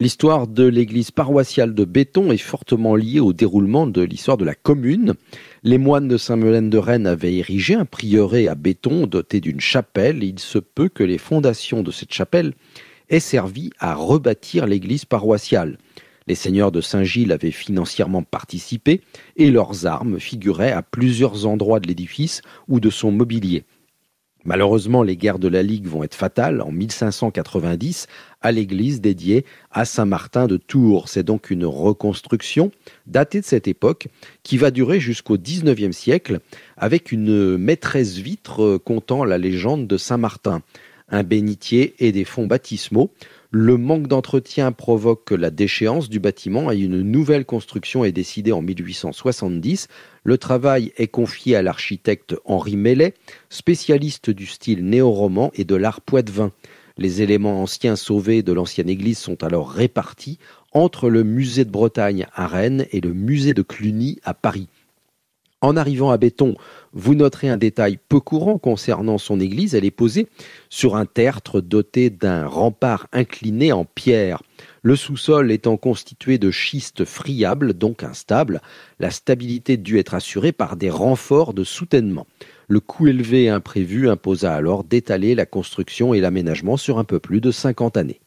L'histoire de l'église paroissiale de Béton est fortement liée au déroulement de l'histoire de la commune. Les moines de Saint-Melaine de Rennes avaient érigé un prieuré à Béton doté d'une chapelle. Il se peut que les fondations de cette chapelle aient servi à rebâtir l'église paroissiale. Les seigneurs de Saint-Gilles avaient financièrement participé et leurs armes figuraient à plusieurs endroits de l'édifice ou de son mobilier. Malheureusement, les guerres de la Ligue vont être fatales en 1590 à l'église dédiée à Saint Martin de Tours. C'est donc une reconstruction datée de cette époque qui va durer jusqu'au XIXe siècle avec une maîtresse vitre comptant la légende de Saint Martin, un bénitier et des fonds baptismaux. Le manque d'entretien provoque la déchéance du bâtiment et une nouvelle construction est décidée en 1870. Le travail est confié à l'architecte Henri Mellet, spécialiste du style néo-roman et de l'art poitevin. Les éléments anciens sauvés de l'ancienne église sont alors répartis entre le musée de Bretagne à Rennes et le musée de Cluny à Paris. En arrivant à Béton, vous noterez un détail peu courant concernant son église. Elle est posée sur un tertre doté d'un rempart incliné en pierre. Le sous-sol étant constitué de schiste friable, donc instable, la stabilité dut être assurée par des renforts de soutènement. Le coût élevé imprévu imposa alors d'étaler la construction et l'aménagement sur un peu plus de 50 années.